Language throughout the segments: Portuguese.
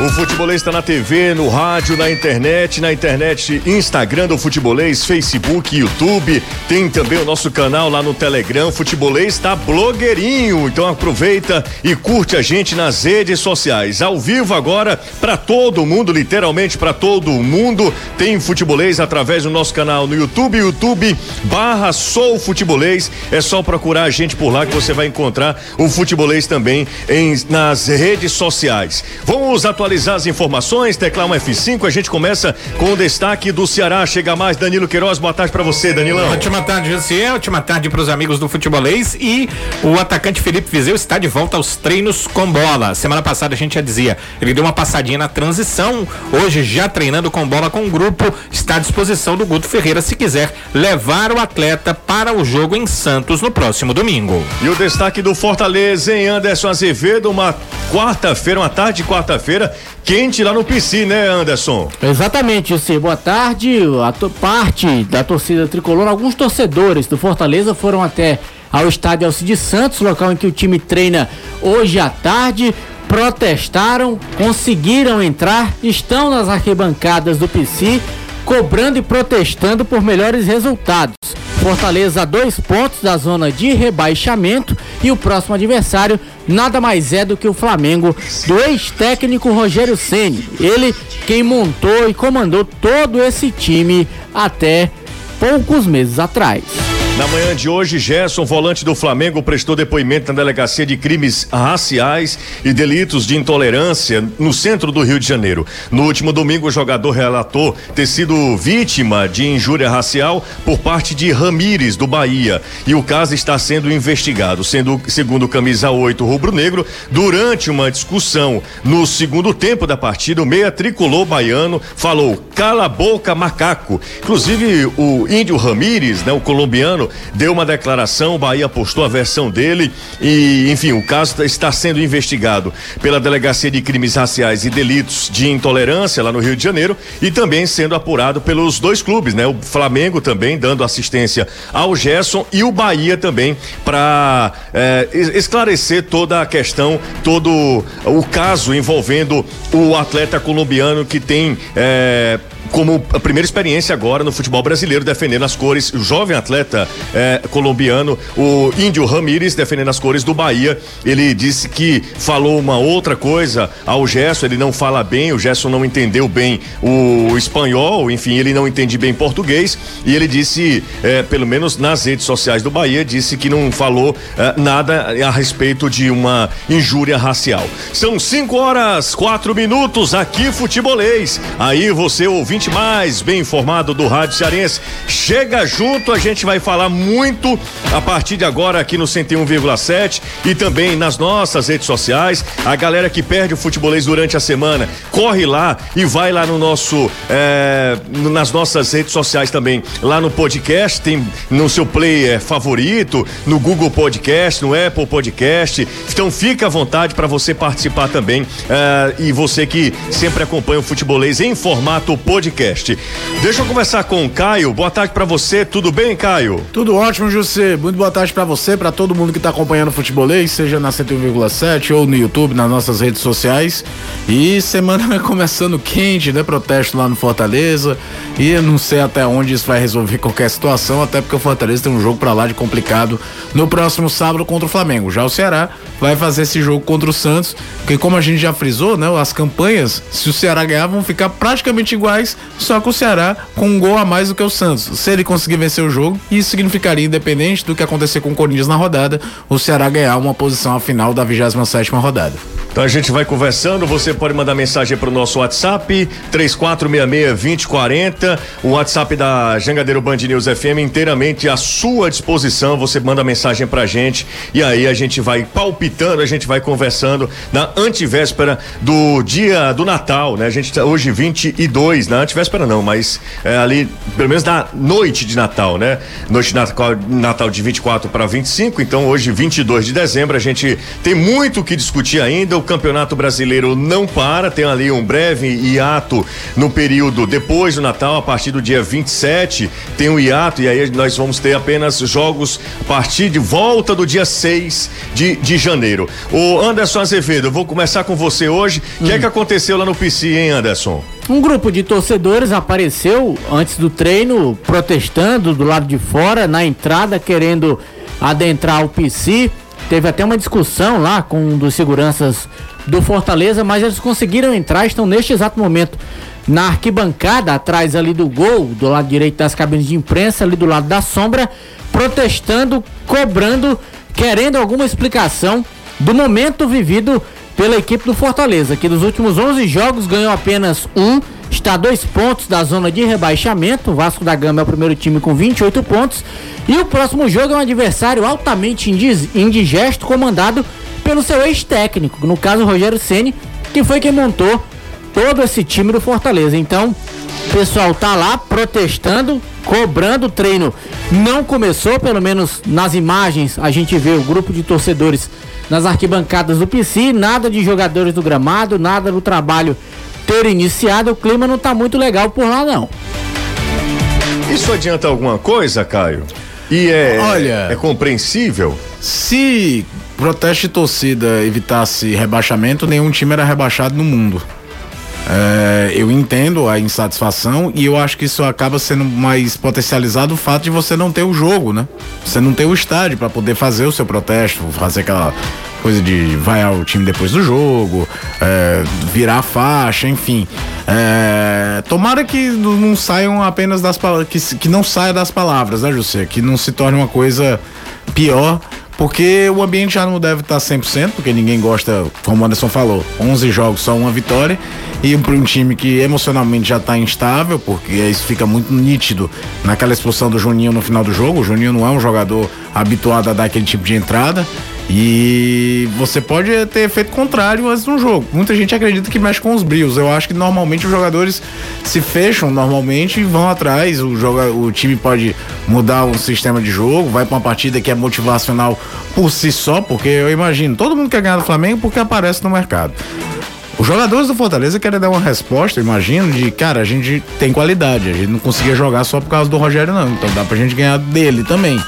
O Futebolês está na TV, no rádio, na internet, na internet, Instagram do Futebolês, Facebook, YouTube. Tem também o nosso canal lá no Telegram. Futebolês está blogueirinho. Então aproveita e curte a gente nas redes sociais. Ao vivo agora para todo mundo, literalmente para todo mundo. Tem Futebolês através do nosso canal no YouTube, YouTube barra Sou Futebolês. É só procurar a gente por lá que você vai encontrar o Futebolês também em, nas redes sociais. Vamos atualizar atualizar as informações, teclar um F5, a gente começa com o destaque do Ceará. Chega mais Danilo Queiroz, boa tarde para você, Danilão. Ótima tarde, José, ótima tarde para os amigos do futebolês e o atacante Felipe Vizeu está de volta aos treinos com bola. Semana passada a gente já dizia, ele deu uma passadinha na transição, hoje já treinando com bola com o grupo, está à disposição do Guto Ferreira se quiser levar o atleta para o jogo em Santos no próximo domingo. E o destaque do Fortaleza em Anderson Azevedo, uma quarta-feira, uma tarde de quarta-feira, quente lá no PC, né, Anderson? Exatamente, José. Boa tarde. A parte da torcida tricolor, alguns torcedores do Fortaleza foram até ao estádio Alcides Santos, local em que o time treina hoje à tarde. Protestaram, conseguiram entrar, estão nas arquibancadas do PC, cobrando e protestando por melhores resultados. Fortaleza a dois pontos da zona de rebaixamento e o próximo adversário nada mais é do que o Flamengo do ex-técnico Rogério Ceni. Ele quem montou e comandou todo esse time até poucos meses atrás. Na manhã de hoje, Gerson, volante do Flamengo, prestou depoimento na delegacia de crimes raciais e delitos de intolerância no centro do Rio de Janeiro. No último domingo, o jogador relatou ter sido vítima de injúria racial por parte de Ramires, do Bahia. E o caso está sendo investigado, sendo, segundo camisa 8 rubro-negro, durante uma discussão no segundo tempo da partida, o meia tricolor baiano falou: cala a boca, macaco. Inclusive, o índio Ramires, né, o colombiano, deu uma declaração, o Bahia postou a versão dele e, enfim, o caso está sendo investigado pela Delegacia de Crimes Raciais e Delitos de Intolerância lá no Rio de Janeiro e também sendo apurado pelos dois clubes, né? O Flamengo também dando assistência ao Gerson e o Bahia também para eh, esclarecer toda a questão, todo o caso envolvendo o atleta colombiano que tem eh, como a primeira experiência agora no futebol brasileiro, defendendo as cores, o jovem atleta eh, colombiano, o Índio Ramírez, defendendo as cores do Bahia. Ele disse que falou uma outra coisa ao Gerson, ele não fala bem, o Gerson não entendeu bem o espanhol, enfim, ele não entende bem português. E ele disse, eh, pelo menos nas redes sociais do Bahia, disse que não falou eh, nada a respeito de uma injúria racial. São 5 horas, quatro minutos aqui, futebolês. Aí você ouvindo ouvinte mais bem informado do Rádio Cearense. Chega junto, a gente vai falar muito a partir de agora aqui no 101,7 e também nas nossas redes sociais. A galera que perde o futebolês durante a semana, corre lá e vai lá no nosso, é, nas nossas redes sociais também, lá no podcast, tem no seu player favorito, no Google Podcast, no Apple Podcast. Então fica à vontade para você participar também. É, e você que sempre acompanha o futebolês em formato podcast podcast. Deixa eu conversar com o Caio. Boa tarde para você. Tudo bem, Caio? Tudo ótimo, José. Muito boa tarde para você, para todo mundo que tá acompanhando o futebolês, seja na 101,7 ou no YouTube, nas nossas redes sociais. E semana começando quente, né? Protesto lá no Fortaleza. E eu não sei até onde isso vai resolver qualquer situação, até porque o Fortaleza tem um jogo para lá de complicado no próximo sábado contra o Flamengo. Já o Ceará vai fazer esse jogo contra o Santos, porque como a gente já frisou, né? As campanhas, se o Ceará ganhar, vão ficar praticamente iguais só que o Ceará com um gol a mais do que o Santos. Se ele conseguir vencer o jogo, isso significaria, independente do que acontecer com o Corinthians na rodada, o Ceará ganhar uma posição à final da 27 rodada. Então a gente vai conversando, você pode mandar mensagem para o nosso WhatsApp 3466-2040, o WhatsApp da Jangadeiro Band News FM inteiramente à sua disposição, você manda mensagem pra gente e aí a gente vai palpitando, a gente vai conversando na antivéspera do dia do Natal, né? A gente tá hoje 22, na antivéspera não, mas é, ali, pelo menos na noite de Natal, né? Noite de Natal, Natal de 24 para 25, então hoje 22 de dezembro, a gente tem muito o que discutir ainda, o Campeonato Brasileiro não para, tem ali um breve hiato no período depois do Natal, a partir do dia 27, tem um hiato e aí nós vamos ter apenas jogos a partir de volta do dia 6 de, de janeiro. O Anderson Azevedo, eu vou começar com você hoje. O hum. que é que aconteceu lá no PC, hein, Anderson? Um grupo de torcedores apareceu antes do treino protestando do lado de fora, na entrada, querendo adentrar o PC. Teve até uma discussão lá com um dos seguranças do Fortaleza, mas eles conseguiram entrar, estão neste exato momento na arquibancada, atrás ali do gol, do lado direito das cabines de imprensa, ali do lado da sombra, protestando, cobrando, querendo alguma explicação do momento vivido pela equipe do Fortaleza, que nos últimos 11 jogos ganhou apenas um, está a dois pontos da zona de rebaixamento. O Vasco da Gama é o primeiro time com 28 pontos. E o próximo jogo é um adversário altamente indigesto, comandado pelo seu ex-técnico, no caso Rogério Ceni, que foi quem montou todo esse time do Fortaleza. Então, o pessoal tá lá protestando, cobrando o treino. Não começou, pelo menos nas imagens, a gente vê o grupo de torcedores nas arquibancadas do PC, nada de jogadores do gramado, nada do trabalho ter iniciado. O clima não tá muito legal por lá, não. Isso adianta alguma coisa, Caio? E é, Olha, é compreensível? Se protesto de torcida evitasse rebaixamento, nenhum time era rebaixado no mundo. É, eu entendo a insatisfação e eu acho que isso acaba sendo mais potencializado o fato de você não ter o jogo, né? Você não ter o estádio para poder fazer o seu protesto, fazer aquela coisa de vaiar o time depois do jogo, é, virar a faixa, enfim. É, tomara que não saiam apenas das palavras, que, que não saia das palavras, né, José? Que não se torne uma coisa pior porque o ambiente já não deve estar 100%, porque ninguém gosta, como o Anderson falou, 11 jogos, só uma vitória. E para um time que emocionalmente já está instável, porque isso fica muito nítido naquela expulsão do Juninho no final do jogo. O Juninho não é um jogador habituado a dar aquele tipo de entrada. E você pode ter efeito contrário antes do jogo. Muita gente acredita que mexe com os brios. Eu acho que normalmente os jogadores se fecham normalmente e vão atrás. O, joga, o time pode mudar o sistema de jogo, vai para uma partida que é motivacional por si só, porque eu imagino, todo mundo quer ganhar do Flamengo porque aparece no mercado. Os jogadores do Fortaleza querem dar uma resposta, imagino, de cara, a gente tem qualidade, a gente não conseguia jogar só por causa do Rogério, não. Então dá pra gente ganhar dele também.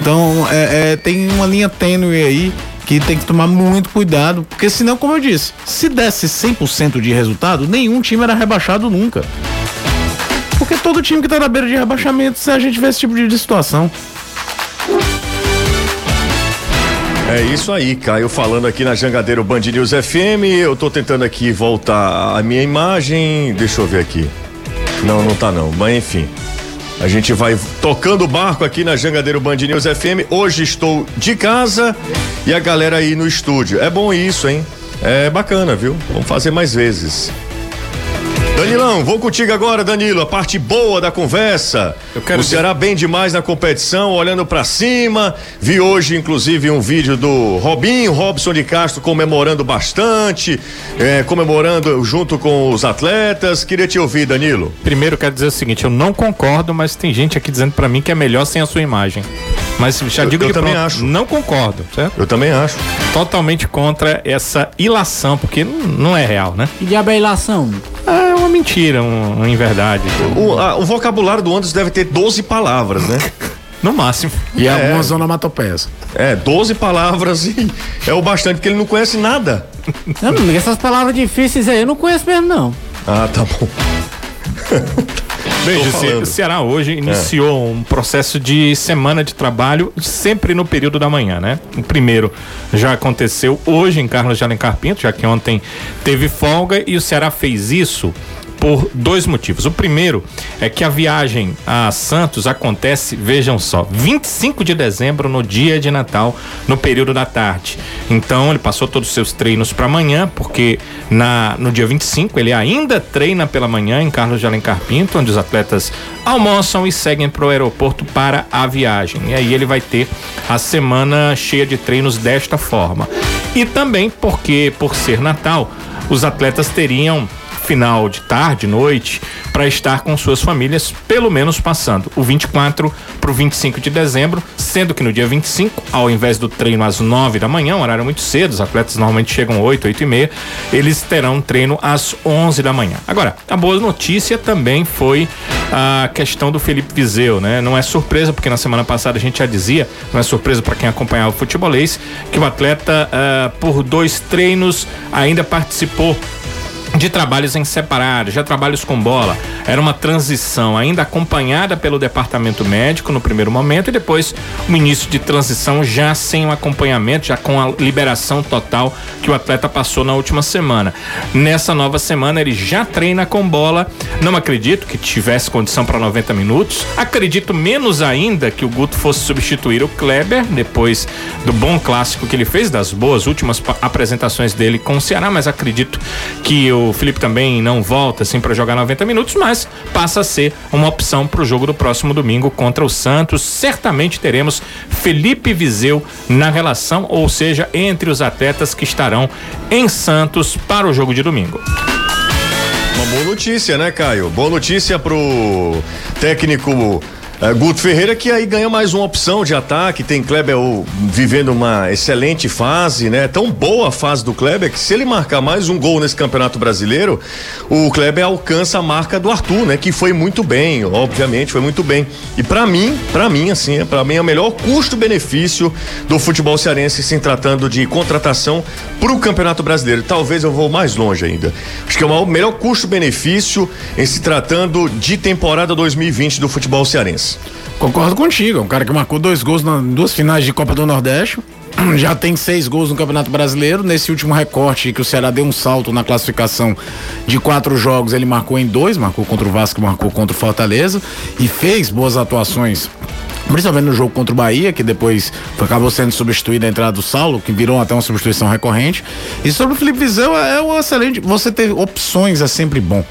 Então, é, é, tem uma linha tênue aí que tem que tomar muito cuidado, porque senão, como eu disse, se desse 100% de resultado, nenhum time era rebaixado nunca. Porque todo time que tá na beira de rebaixamento, se a gente vê esse tipo de situação. É isso aí, Caio, falando aqui na Jangadeiro Band News FM. Eu tô tentando aqui voltar a minha imagem. Deixa eu ver aqui. Não, não tá não, mas enfim. A gente vai tocando o barco aqui na Jangadeiro Band News FM. Hoje estou de casa e a galera aí no estúdio. É bom isso, hein? É bacana, viu? Vamos fazer mais vezes. Danilão, vou contigo agora, Danilo. A parte boa da conversa. Eu quero o Ceará bem demais na competição, olhando para cima. Vi hoje, inclusive, um vídeo do Robinho, Robson de Castro, comemorando bastante, é, comemorando junto com os atletas. Queria te ouvir, Danilo. Primeiro, quero dizer o seguinte: eu não concordo, mas tem gente aqui dizendo para mim que é melhor sem a sua imagem. Mas já digo eu, eu também pronto, acho. Não concordo, certo? Eu também acho. Totalmente contra essa ilação, porque não é real, né? Que diabo é ilação? É uma mentira, um, em verdade. O, a, o vocabulário do Anderson deve ter 12 palavras, né? No máximo. E é, algumas onomatopeias. É, 12 palavras e é o bastante, porque ele não conhece nada. Não, essas palavras difíceis aí eu não conheço mesmo, não. Ah, tá bom. Bem, o Ceará hoje iniciou é. um processo de semana de trabalho sempre no período da manhã, né? O primeiro já aconteceu hoje em Carlos de Alencar Pinto, já que ontem teve folga e o Ceará fez isso por dois motivos. O primeiro é que a viagem a Santos acontece, vejam só, 25 de dezembro, no dia de Natal, no período da tarde. Então ele passou todos os seus treinos para amanhã, porque na, no dia 25 ele ainda treina pela manhã em Carlos de Alencar Pinto, onde os atletas almoçam e seguem para o aeroporto para a viagem. E aí ele vai ter a semana cheia de treinos desta forma. E também porque, por ser Natal, os atletas teriam final de tarde, noite, para estar com suas famílias, pelo menos passando o 24 para o 25 de dezembro, sendo que no dia 25, ao invés do treino às 9 da manhã, um horário muito cedo, os atletas normalmente chegam 8, 8 e meia, eles terão treino às 11 da manhã. Agora, a boa notícia também foi a questão do Felipe Viseu, né? Não é surpresa, porque na semana passada a gente já dizia, não é surpresa para quem acompanhava o futebolês, que o atleta, uh, por dois treinos, ainda participou de trabalhos em separado, já trabalhos com bola. Era uma transição ainda acompanhada pelo departamento médico no primeiro momento e depois o início de transição já sem o acompanhamento, já com a liberação total que o atleta passou na última semana. Nessa nova semana ele já treina com bola. Não acredito que tivesse condição para 90 minutos. Acredito menos ainda que o Guto fosse substituir o Kleber depois do bom clássico que ele fez, das boas últimas apresentações dele com o Ceará, mas acredito que o Felipe também não volta assim para jogar 90 minutos, mas passa a ser uma opção para o jogo do próximo domingo contra o Santos. Certamente teremos Felipe Viseu na relação, ou seja, entre os atletas que estarão em Santos para o jogo de domingo. Uma boa notícia, né, Caio? Boa notícia pro técnico é, Guto Ferreira que aí ganha mais uma opção de ataque, tem Kleber vivendo uma excelente fase, né? Tão boa a fase do Kleber que se ele marcar mais um gol nesse Campeonato Brasileiro, o Kleber alcança a marca do Arthur, né? Que foi muito bem, obviamente, foi muito bem. E para mim, para mim assim, é, para mim é o melhor custo-benefício do futebol cearense se tratando de contratação para o Campeonato Brasileiro. Talvez eu vou mais longe ainda. Acho que é o melhor custo-benefício em se tratando de temporada 2020 do futebol cearense. Concordo contigo, é um cara que marcou dois gols em duas finais de Copa do Nordeste. Já tem seis gols no Campeonato Brasileiro. Nesse último recorte que o Ceará deu um salto na classificação de quatro jogos, ele marcou em dois, marcou contra o Vasco, marcou contra o Fortaleza e fez boas atuações principalmente no jogo contra o Bahia, que depois acabou sendo substituído a entrada do Saulo, que virou até uma substituição recorrente. E sobre o Felipe Viseu, é um excelente. Você ter opções é sempre bom.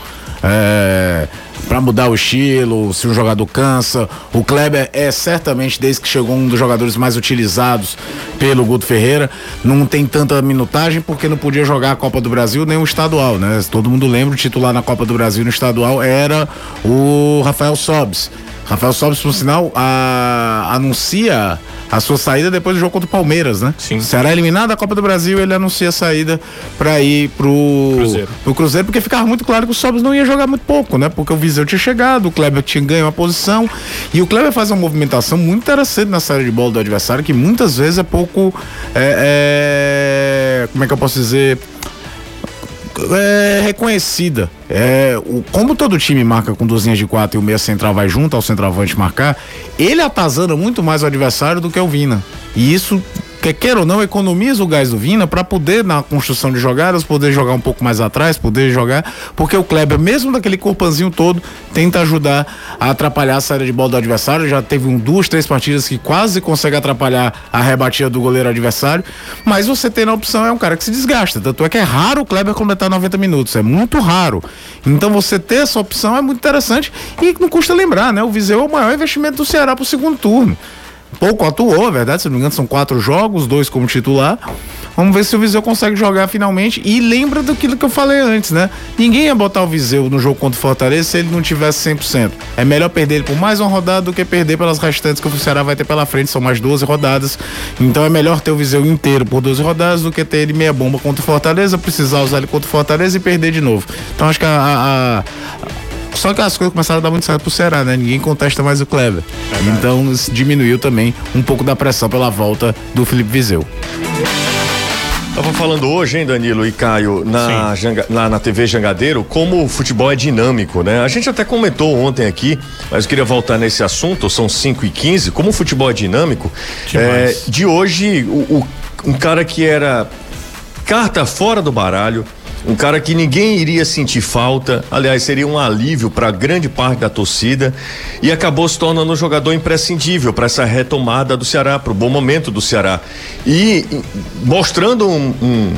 É, para mudar o estilo, se um jogador cansa. O Kleber é certamente, desde que chegou, um dos jogadores mais utilizados pelo Guto Ferreira. Não tem tanta minutagem porque não podia jogar a Copa do Brasil nem o estadual, né? Todo mundo lembra, o titular na Copa do Brasil no estadual era o Rafael Sobes. Rafael Sobis, por sinal, a, anuncia a sua saída depois do jogo contra o Palmeiras, né? Sim. Será eliminado da Copa do Brasil, ele anuncia a saída para ir pro Cruzeiro. pro Cruzeiro, porque ficava muito claro que o Sobis não ia jogar muito pouco, né? Porque o Viseu tinha chegado, o Kleber tinha ganho uma posição e o Kleber faz uma movimentação muito interessante na saída de bola do adversário, que muitas vezes é pouco. É, é, como é que eu posso dizer? É, reconhecida. É, o, como todo time marca com duas linhas de quatro e o meia central vai junto ao centroavante marcar, ele atazana muito mais o adversário do que o Vina. E isso queira ou não, economiza o gás do Vina para poder, na construção de jogadas, poder jogar um pouco mais atrás, poder jogar, porque o Kleber, mesmo daquele corpanzinho todo, tenta ajudar a atrapalhar a saída de bola do adversário. Já teve um, duas, três partidas que quase consegue atrapalhar a rebatida do goleiro adversário, mas você tem na opção, é um cara que se desgasta. Tanto é que é raro o Kleber completar 90 minutos, é muito raro. Então você ter essa opção é muito interessante e não custa lembrar, né? O Viseu é o maior investimento do Ceará para o segundo turno pouco atuou, é verdade, se não me engano, são quatro jogos, dois como titular. Vamos ver se o Viseu consegue jogar finalmente. E lembra daquilo que eu falei antes, né? Ninguém ia botar o Viseu no jogo contra o Fortaleza se ele não tivesse 100%. É melhor perder ele por mais uma rodada do que perder pelas restantes que o Ceará vai ter pela frente. São mais 12 rodadas. Então é melhor ter o Viseu inteiro por 12 rodadas do que ter ele meia bomba contra o Fortaleza, precisar usar ele contra o Fortaleza e perder de novo. Então acho que a, a, a só que as coisas começaram a dar muito certo pro Ceará, né? Ninguém contesta mais o Kleber. Então diminuiu também um pouco da pressão pela volta do Felipe Viseu. Tava falando hoje, hein, Danilo e Caio, na, Janga, na, na TV Jangadeiro, como o futebol é dinâmico, né? A gente até comentou ontem aqui, mas eu queria voltar nesse assunto, são 5 e 15 como o futebol é dinâmico. É, de hoje, o, o, um cara que era carta fora do baralho, um cara que ninguém iria sentir falta, aliás, seria um alívio para grande parte da torcida e acabou se tornando um jogador imprescindível para essa retomada do Ceará, para o bom momento do Ceará. E mostrando um, um,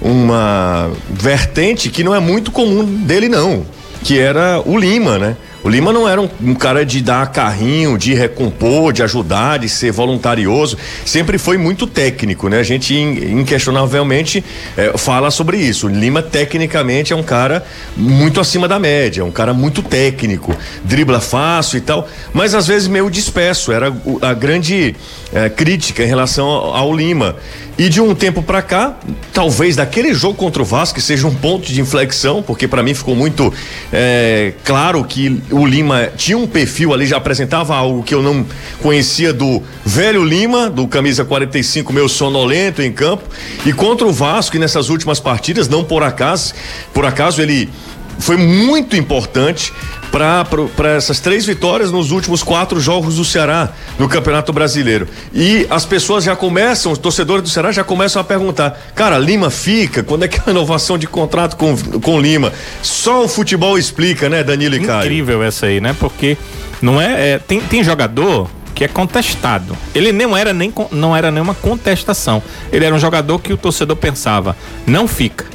uma vertente que não é muito comum dele, não, que era o Lima, né? O Lima não era um, um cara de dar carrinho, de recompor, de ajudar, de ser voluntarioso. Sempre foi muito técnico, né? A gente inquestionavelmente é, fala sobre isso. O Lima, tecnicamente, é um cara muito acima da média, um cara muito técnico, dribla fácil e tal, mas às vezes meio disperso. Era a grande é, crítica em relação ao, ao Lima. E de um tempo para cá, talvez daquele jogo contra o Vasco seja um ponto de inflexão, porque para mim ficou muito é, claro que o Lima tinha um perfil ali, já apresentava algo que eu não conhecia do velho Lima, do camisa 45, meio sonolento em campo. E contra o Vasco, e nessas últimas partidas, não por acaso, por acaso ele foi muito importante para essas três vitórias nos últimos quatro jogos do Ceará no Campeonato Brasileiro. E as pessoas já começam, os torcedores do Ceará já começam a perguntar: cara, Lima fica? Quando é que é a renovação de contrato com, com Lima? Só o futebol explica, né, Danilo e Caio? Incrível essa aí, né? Porque não é, é tem, tem jogador que é contestado. Ele não era nem não era nenhuma contestação. Ele era um jogador que o torcedor pensava, não fica.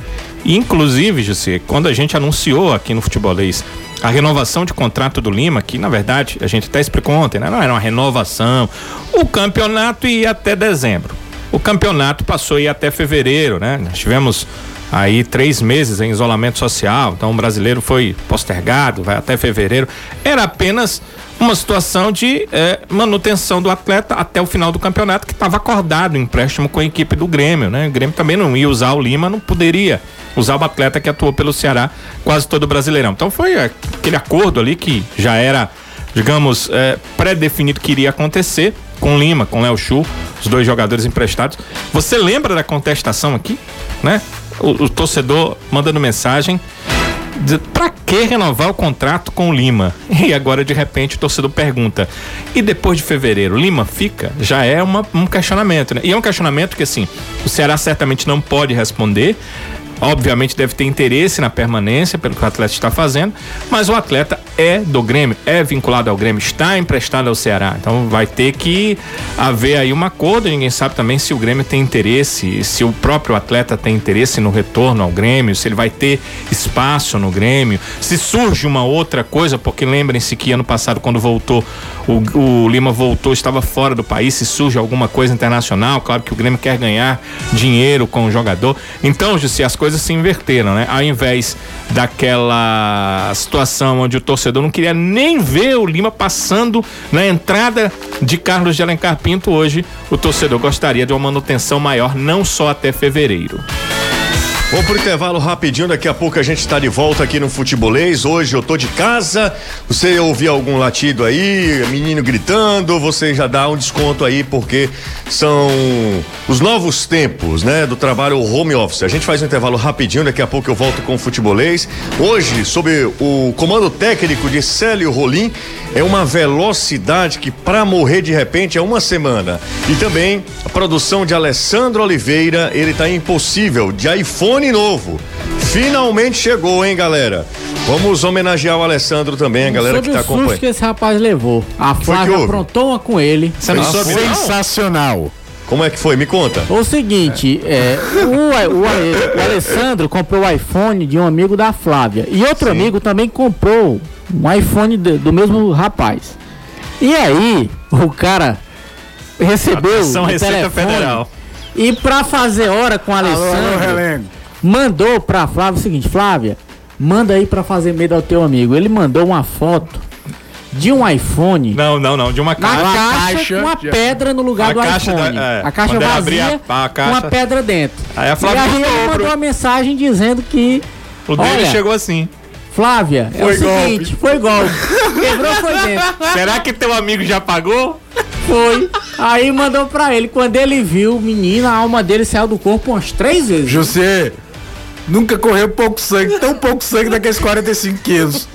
Inclusive, José, quando a gente anunciou aqui no Futebolês a renovação de contrato do Lima, que na verdade a gente até explicou ontem, né? Não era uma renovação. O campeonato ia até dezembro. O campeonato passou a ir até fevereiro, né? Nós tivemos aí três meses em isolamento social, então o brasileiro foi postergado, vai até fevereiro. Era apenas uma situação de eh, manutenção do atleta até o final do campeonato, que estava acordado o empréstimo com a equipe do Grêmio, né? O Grêmio também não ia usar o Lima, não poderia usar o atleta que atuou pelo Ceará quase todo o Brasileirão. Então foi aquele acordo ali que já era, digamos, é, pré-definido que iria acontecer com Lima, com Léo Chu, os dois jogadores emprestados. Você lembra da contestação aqui, né? O, o torcedor mandando mensagem para que renovar o contrato com o Lima? E agora de repente o torcedor pergunta: e depois de fevereiro, Lima fica? Já é uma, um questionamento, né? E é um questionamento que assim, o Ceará certamente não pode responder, obviamente deve ter interesse na permanência pelo que o atleta está fazendo, mas o atleta é do Grêmio, é vinculado ao Grêmio, está emprestado ao Ceará. Então vai ter que haver aí um acordo. Ninguém sabe também se o Grêmio tem interesse, se o próprio atleta tem interesse no retorno ao Grêmio, se ele vai ter espaço no Grêmio, se surge uma outra coisa, porque lembrem-se que ano passado, quando voltou, o, o Lima voltou, estava fora do país, se surge alguma coisa internacional, claro que o Grêmio quer ganhar dinheiro com o jogador. Então, Jussi, as coisas coisas se inverteram, né? Ao invés daquela situação onde o torcedor não queria nem ver o Lima passando na entrada de Carlos de Alencar Pinto, hoje o torcedor gostaria de uma manutenção maior, não só até fevereiro. Vamos pro intervalo rapidinho, daqui a pouco a gente está de volta aqui no Futebolês. Hoje eu tô de casa. Você ouvir algum latido aí, menino gritando, você já dá um desconto aí, porque são os novos tempos, né? Do trabalho home office. A gente faz um intervalo rapidinho, daqui a pouco eu volto com o Futebolês. Hoje, sob o comando técnico de Célio Rolim, é uma velocidade que para morrer de repente é uma semana. E também a produção de Alessandro Oliveira, ele tá impossível, de iPhone novo. Finalmente chegou, hein, galera? Vamos homenagear o Alessandro também, a galera que tá acompanhando. que esse rapaz levou. A Flávia aprontou uma com ele. Você não soube Sensacional. Como é que foi? Me conta. O seguinte, é, o, o, o, Alessandro comprou o iPhone de um amigo da Flávia. E outro Sim. amigo também comprou um iPhone do, do mesmo rapaz. E aí, o cara recebeu Atenção, o Receita telefone Federal. e para fazer hora com o Alessandro, mandou pra Flávia o seguinte, Flávia, manda aí para fazer medo ao teu amigo. Ele mandou uma foto de um iPhone. Não, não, não, de uma caixa. Na caixa, caixa com uma pedra no lugar do iPhone. Da, é, a caixa vazia a, a caixa... com uma pedra dentro. Aí a Flávia e aí ele mandou uma mensagem dizendo que o dele chegou assim. Flávia, é foi é o golpe. seguinte, foi golpe. Quebrou, foi dentro. Será que teu amigo já pagou? Foi. Aí mandou pra ele. Quando ele viu o menino, a alma dele saiu do corpo umas três vezes. José, Nunca correu pouco sangue, tão pouco sangue daqueles 45 quilos.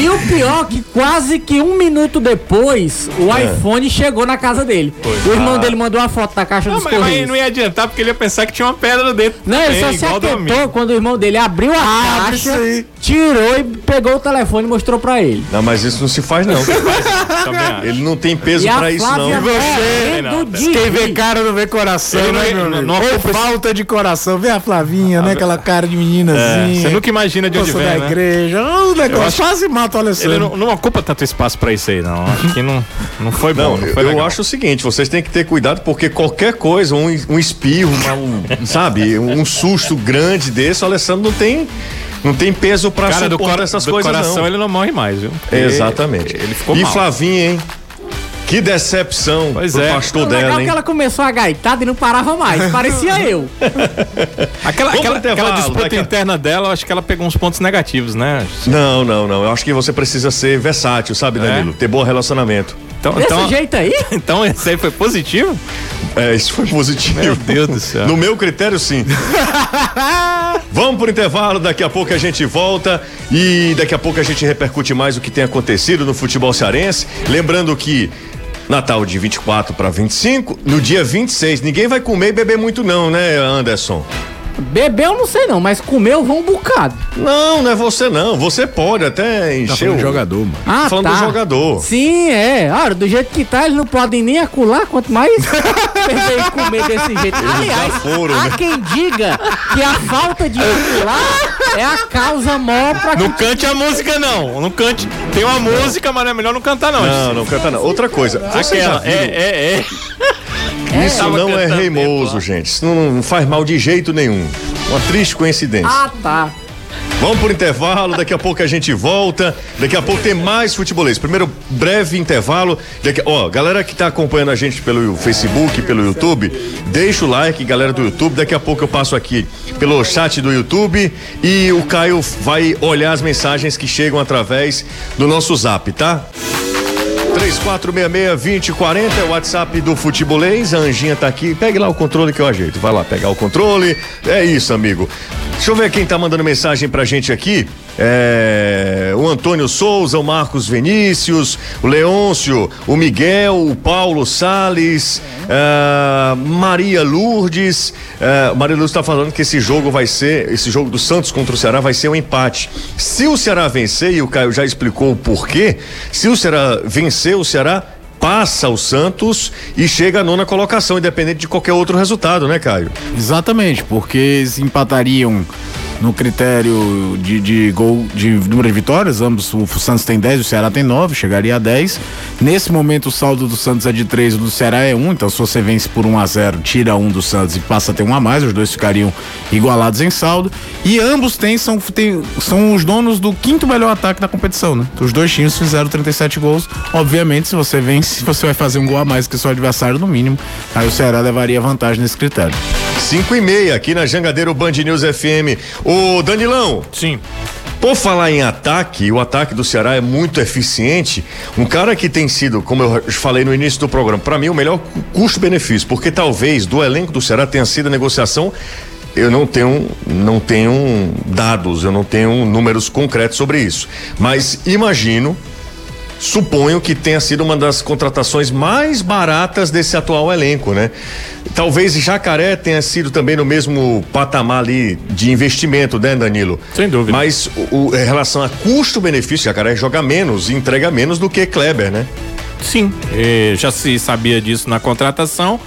E o pior que quase que um minuto depois, o é. iPhone chegou na casa dele. Foi. O irmão ah. dele mandou uma foto da caixa não, dos mas, correios. Mas não ia adiantar porque ele ia pensar que tinha uma pedra dentro. Não, também, ele só se aquietou quando o irmão dele abriu a ah, caixa, tirou e pegou o telefone e mostrou pra ele. Não, mas isso não se faz não. ele não tem peso pra isso não. E você, Quem vê cara não vê coração, né, meu amigo? Não, não, falta de coração. Vê a Flavinha meninazinha, né? Aquela cara de meninazinha. É, você nunca imagina de onde vem, da né? igreja. O negócio acho- quase mata o Ele Alessandro. não, não ocupa tanto espaço pra isso aí, não. Acho que não, não foi bom. Não, Não, eu, foi eu legal. acho o seguinte, vocês têm que ter cuidado porque qualquer coisa, um, um espirro, uma- um, sabe, um susto grande desse, o Alessandro não tem, não tem peso pra Cara, do, suportar cora essas do coisas coração não. ele não morre mais, viu? Porque Exatamente. Ele ficou e mal. Flavinha, hein? Que decepção Pois pro é. pastor O legal dela, é hein? que ela começou a gaitada e não parava mais. Parecia eu. Aquela, aquela, aquela disputa interna dela, eu acho que ela pegou uns pontos negativos, né? Não, não, não. Eu acho que você precisa ser versátil, sabe, É? Danilo? Ter bom relacionamento. Então, Desse então, jeito aí? então esse aí foi positivo? É, isso foi positivo. Meu Deus do céu. No meu critério, sim. Vamos pro intervalo, daqui a pouco a gente volta e daqui a pouco a gente repercute mais o que tem acontecido no futebol cearense. Lembrando que Natal de 24 para 25, no dia 26, ninguém vai comer e beber muito não, né, Anderson? Beber eu não sei não, mas comer eu vou um bocado. Não, não é você não. Você pode até Tá encher falando o jogador, mano. Ah, Falando tá. do jogador. Sim, é. Ah, do jeito que tá, eles não podem nem acular, quanto mais beber e comer desse jeito. Aliás, foram, há né? quem diga que a falta de acular é a causa maior pra que Não cante a música, não. Não cante. Tem uma música, mas é melhor não cantar, não. Não, não canta não. Outra coisa, você já Aquela. viu? É, é, é. Isso Tava não é reimoso, gente. Isso não, não faz mal de jeito nenhum. Uma triste coincidência. Ah, tá. Vamos por intervalo, daqui a pouco a gente volta. Daqui a pouco tem mais futebolês. Primeiro, breve intervalo. Daqui, ó, galera que tá acompanhando a gente pelo Facebook, pelo YouTube, deixa o like, galera do YouTube. Daqui a pouco eu passo aqui pelo chat do YouTube e o Caio vai olhar as mensagens que chegam através do nosso zap, tá? 3466-2040 é o WhatsApp do Futebolês. A Anjinha tá aqui. Pegue lá o controle que eu ajeito. Vai lá pegar o controle. É isso, amigo. Deixa eu ver quem tá mandando mensagem pra gente aqui. É, o Antônio Souza, o Marcos Vinícius, o Leôncio, o Miguel, o Paulo Sales, é, Maria Lourdes. É, Maria Lourdes está falando que esse jogo vai ser, esse jogo do Santos contra o Ceará vai ser um empate. Se o Ceará vencer, e o Caio já explicou o porquê, se o Ceará vencer, o Ceará passa o Santos e chega à nona colocação, independente de qualquer outro resultado, né, Caio? Exatamente, porque eles empatariam no critério de, de gol de número de vitórias, ambos o Santos tem 10, o Ceará tem 9, chegaria a 10. Nesse momento o saldo do Santos é de 3, o do Ceará é 1, então se você vence por 1 a 0, tira um do Santos e passa a ter um a mais, os dois ficariam igualados em saldo. E ambos têm são, têm, são os donos do quinto melhor ataque da competição, né? Os dois times fizeram 37 gols. Obviamente, se você vence, você vai fazer um gol a mais que seu adversário no mínimo. Aí o Ceará levaria vantagem nesse critério. 5 e meia aqui na Jangadeiro Band News FM. Ô Danilão, Sim. por falar em ataque, o ataque do Ceará é muito eficiente. Um cara que tem sido, como eu falei no início do programa, para mim o melhor custo-benefício, porque talvez do elenco do Ceará tenha sido a negociação. Eu não tenho, não tenho dados, eu não tenho números concretos sobre isso. Mas imagino suponho que tenha sido uma das contratações mais baratas desse atual elenco, né? Talvez Jacaré tenha sido também no mesmo patamar ali de investimento, né, Danilo? Sem dúvida. Mas o, o- em relação a custo-benefício, Jacaré joga menos e entrega menos do que Kleber, né? Sim, já se sabia disso na contratação.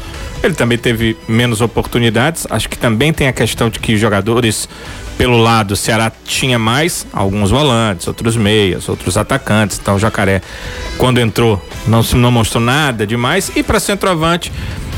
Ele também teve menos oportunidades. Acho que também tem a questão de que jogadores pelo lado o Ceará tinha mais, alguns volantes, outros meias, outros atacantes. Então o Jacaré, quando entrou, não não mostrou nada demais. E para centroavante,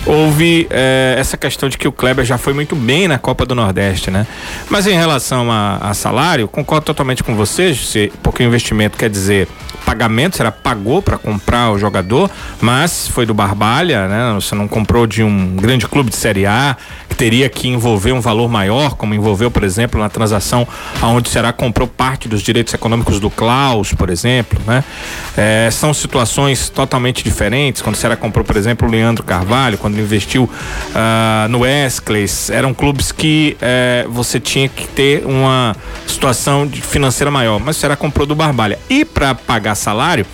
houve eh, essa questão de que o Kleber já foi muito bem na Copa do Nordeste, né? Mas em relação a, a salário, concordo totalmente com vocês, porque o investimento quer dizer pagamento, será pagou para comprar o jogador, mas foi do Barbalha, né? Você não comprou de um grande clube de Série A que teria que envolver um valor maior, como envolveu, por exemplo, na transação aonde o Ceará comprou parte dos direitos econômicos do Klaus, por exemplo, né? Eh, são situações totalmente diferentes. Quando o Ceará comprou, por exemplo, o Leandro Carvalho, quando investiu ah, no Wesley, eram clubes que eh, você tinha que ter uma situação financeira maior, mas o Ceará comprou do Barbalha. E para pagar salário,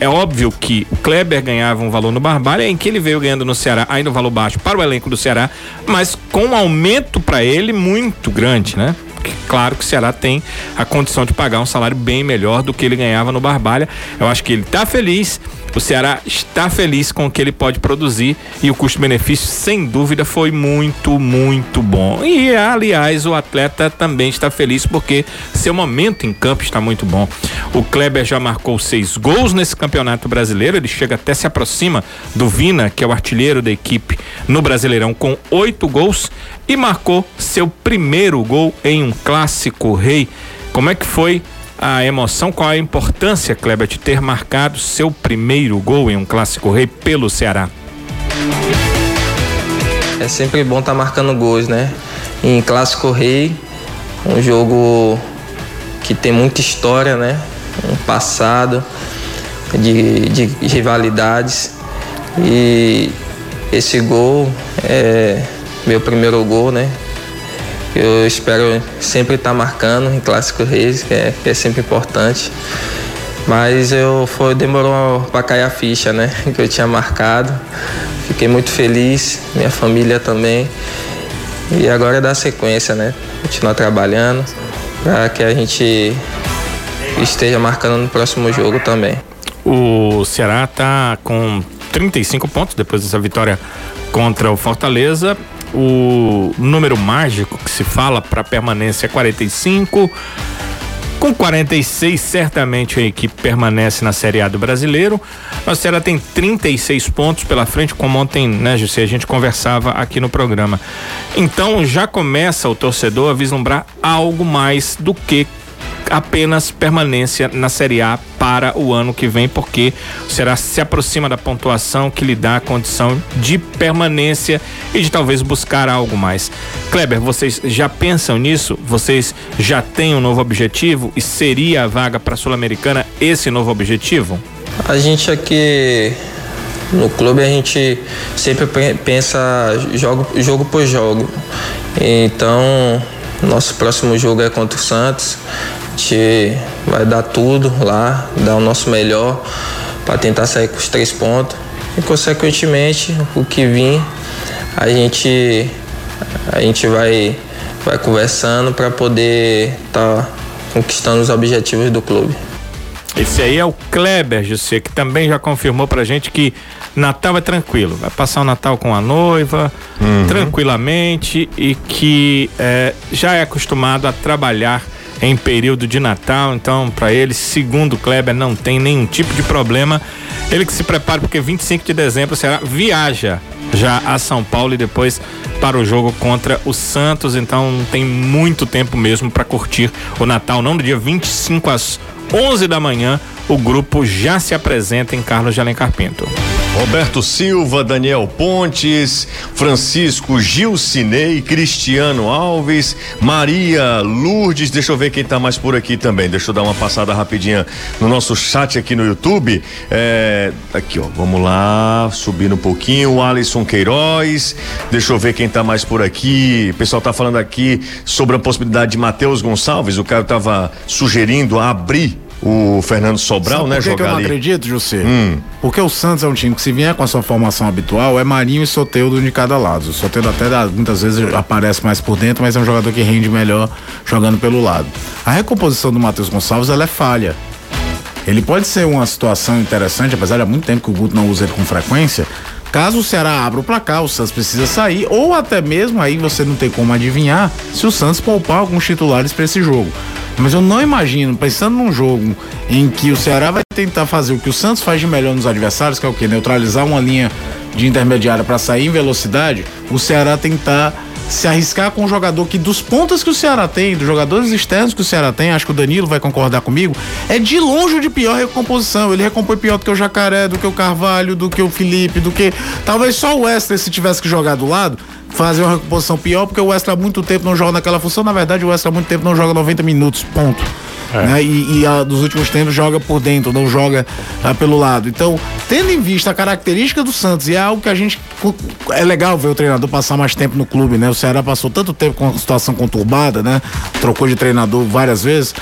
é óbvio que o Kleber ganhava um valor no Barbalha, em que ele veio ganhando no Ceará, ainda um valor baixo para o elenco do Ceará, mas com um aumento para ele muito grande, né? Porque, claro que o Ceará tem a condição de pagar um salário bem melhor do que ele ganhava no Barbalha. Eu acho que ele tá feliz. O Ceará está feliz com o que ele pode produzir e o custo-benefício, sem dúvida, foi muito, muito bom. E, aliás, o atleta também está feliz porque seu momento em campo está muito bom. O Kleber já marcou seis gols nesse campeonato brasileiro, ele chega até se aproxima do Vina, que é o artilheiro da equipe no Brasileirão, com oito gols e marcou seu primeiro gol em um clássico rei. Como é que foi a emoção, qual a importância, Kleber, de ter marcado seu primeiro gol em um clássico rei pelo Ceará? É sempre bom estar tá marcando gols, né? Em clássico rei, um jogo que tem muita história, né? Um passado de, de rivalidades e esse gol é meu primeiro gol, né? Eu espero sempre estar marcando em Clássico Reis, que é, que é sempre importante. Mas eu foi, demorou para cair a ficha, né? Que eu tinha marcado. Fiquei muito feliz, minha família também. E agora é dar sequência, né? Continuar trabalhando para que a gente esteja marcando no próximo jogo também. O Ceará está com 35 pontos depois dessa vitória contra o Fortaleza o número mágico que se fala para permanência é 45. Com 46, certamente a equipe permanece na Série A do Brasileiro. A Ceará tem 36 pontos pela frente, como ontem, né, José, a gente conversava aqui no programa. Então já começa o torcedor a vislumbrar algo mais do que apenas permanência na Série A para o ano que vem, porque será se aproxima da pontuação que lhe dá a condição de permanência e de talvez buscar algo mais. Kleber, vocês já pensam nisso? Vocês já têm um novo objetivo e seria a vaga para a Sul-Americana esse novo objetivo? A gente aqui no clube a gente sempre pensa jogo, jogo por jogo. Então, nosso próximo jogo é contra o Santos gente vai dar tudo lá, dar o nosso melhor para tentar sair com os três pontos. E consequentemente, o que vir, a gente a gente vai vai conversando para poder estar tá conquistando os objetivos do clube. Esse aí é o Kleber, José, que também já confirmou pra gente que Natal é tranquilo. Vai passar o Natal com a noiva, uhum. tranquilamente, e que é, já é acostumado a trabalhar em período de Natal, então para ele, segundo Kleber, não tem nenhum tipo de problema. Ele que se prepara porque 25 de dezembro será viaja já a São Paulo e depois para o jogo contra o Santos, então tem muito tempo mesmo para curtir o Natal, não no dia 25 às 11 da manhã, o grupo já se apresenta em Carlos de Alencar Pinto. Roberto Silva, Daniel Pontes, Francisco Gilcinei, Cristiano Alves, Maria Lourdes, deixa eu ver quem tá mais por aqui também, deixa eu dar uma passada rapidinha no nosso chat aqui no YouTube, é, aqui ó, vamos lá, subindo um pouquinho, Alisson Queiroz, deixa eu ver quem tá mais por aqui, o pessoal tá falando aqui sobre a possibilidade de Matheus Gonçalves, o cara tava sugerindo abrir o Fernando Sobral, Sabe né? Jogar que eu não acredito, José? Hum. Porque o Santos é um time que se vier com a sua formação habitual, é Marinho e Soteudo de cada lado. O Soteudo até muitas vezes aparece mais por dentro, mas é um jogador que rende melhor jogando pelo lado. A recomposição do Matheus Gonçalves, ela é falha. Ele pode ser uma situação interessante, apesar de há muito tempo que o Guto não usa ele com frequência, Caso o Ceará abra o placar, o Santos precisa sair, ou até mesmo aí você não tem como adivinhar se o Santos poupar alguns titulares para esse jogo. Mas eu não imagino, pensando num jogo em que o Ceará vai tentar fazer o que o Santos faz de melhor nos adversários, que é o que? Neutralizar uma linha de intermediária para sair em velocidade, o Ceará tentar se arriscar com um jogador que dos pontas que o Ceará tem, dos jogadores externos que o Ceará tem, acho que o Danilo vai concordar comigo, é de longe de pior recomposição. Ele recompõe pior do que o Jacaré, do que o Carvalho, do que o Felipe, do que talvez só o Wesley se tivesse que jogar do lado, fazer uma recomposição pior, porque o Wesley há muito tempo não joga naquela função. Na verdade, o Wesley há muito tempo não joga 90 minutos, ponto. É. Né? E, e a, nos últimos tempos joga por dentro, não joga a, pelo lado. Então, tendo em vista a característica do Santos, e é algo que a gente. É legal ver o treinador passar mais tempo no clube, né? O Ceará passou tanto tempo com a situação conturbada, né? Trocou de treinador várias vezes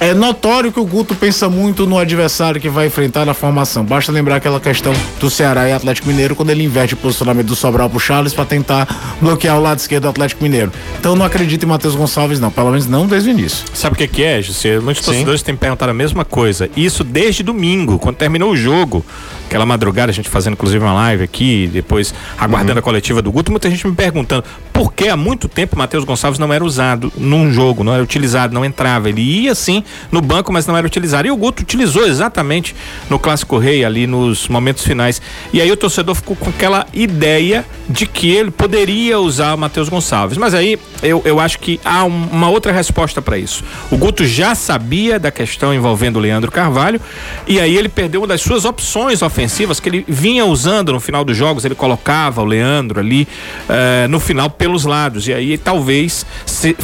É notório que o Guto pensa muito no adversário que vai enfrentar na formação. Basta lembrar aquela questão do Ceará e Atlético Mineiro quando ele inverte o posicionamento do Sobral pro Charles para tentar bloquear o lado esquerdo do Atlético Mineiro. Então não acredito em Matheus Gonçalves não, pelo menos não desde o início. Sabe o que, que é, José? Muitos torcedores têm perguntado a mesma coisa. Isso desde domingo, quando terminou o jogo. Aquela madrugada, a gente fazendo inclusive uma live aqui, depois aguardando uhum. a coletiva do Guto, muita gente me perguntando por que há muito tempo Matheus Gonçalves não era usado num jogo, não era utilizado, não entrava. Ele ia sim no banco, mas não era utilizado. E o Guto utilizou exatamente no Clássico Rei, ali nos momentos finais. E aí o torcedor ficou com aquela ideia de que ele poderia usar o Matheus Gonçalves. Mas aí eu, eu acho que há um, uma outra resposta para isso. O Guto já sabia da questão envolvendo o Leandro Carvalho, e aí ele perdeu uma das suas opções ofensivas que ele vinha usando no final dos jogos. Ele colocava o Leandro ali uh, no final pelos lados. E aí talvez se,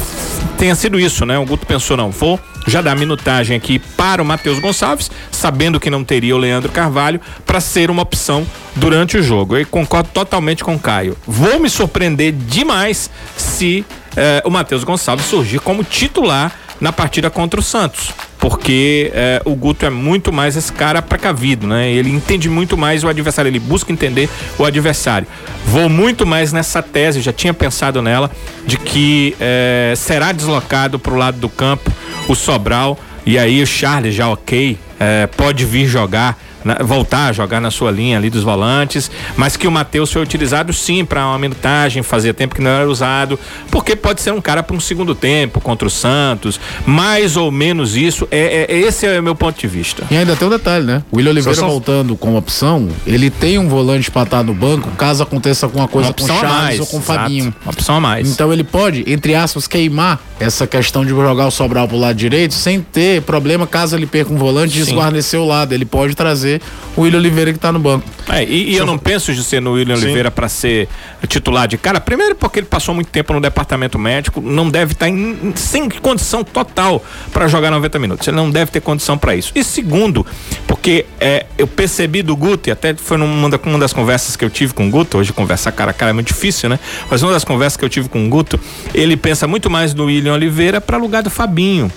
tenha sido isso, né? O Guto pensou, não, vou já dar minutagem aqui para o Matheus Gonçalves, sabendo que não teria o Leandro Carvalho, para ser uma opção durante o jogo. Eu concordo totalmente com o Caio. Vou me surpreender demais se eh, o Matheus Gonçalves surgir como titular na partida contra o Santos porque é, o Guto é muito mais esse cara precavido, né? Ele entende muito mais o adversário, ele busca entender o adversário. Vou muito mais nessa tese, já tinha pensado nela, de que é, será deslocado para o lado do campo o Sobral. E aí o Charles já ok, é, pode vir jogar na, voltar a jogar na sua linha ali dos volantes, mas que o Matheus foi utilizado sim para uma minutagem, fazia tempo que não era usado, porque pode ser um cara para um segundo tempo contra o Santos, mais ou menos isso, é, é, esse é o meu ponto de vista. E ainda tem um detalhe, né? O William Oliveira só... voltando como opção, ele tem um volante para estar no banco, caso aconteça alguma coisa com o Charles ou com o Fabinho. Uma opção a mais. Então ele pode, entre aspas, queimar essa questão de jogar o Sobral pro lado direito sem ter problema caso ele perca um volante e desguarnecer o lado. Ele pode trazer o William Oliveira que está no banco. É, e, e eu não penso ser no William Sim. Oliveira para ser titular de cara. Primeiro porque ele passou muito tempo no departamento médico, não deve estar tá em, sem condição total para jogar 90 minutos. Ele não deve ter condição para isso. E segundo, porque é, eu percebi do Guto, e até foi numa uma das conversas que eu tive com o Guto, hoje conversar cara a cara é muito difícil, né? Mas uma das conversas que eu tive com o Guto, ele pensa muito mais no William Oliveira para lugar do Fabinho,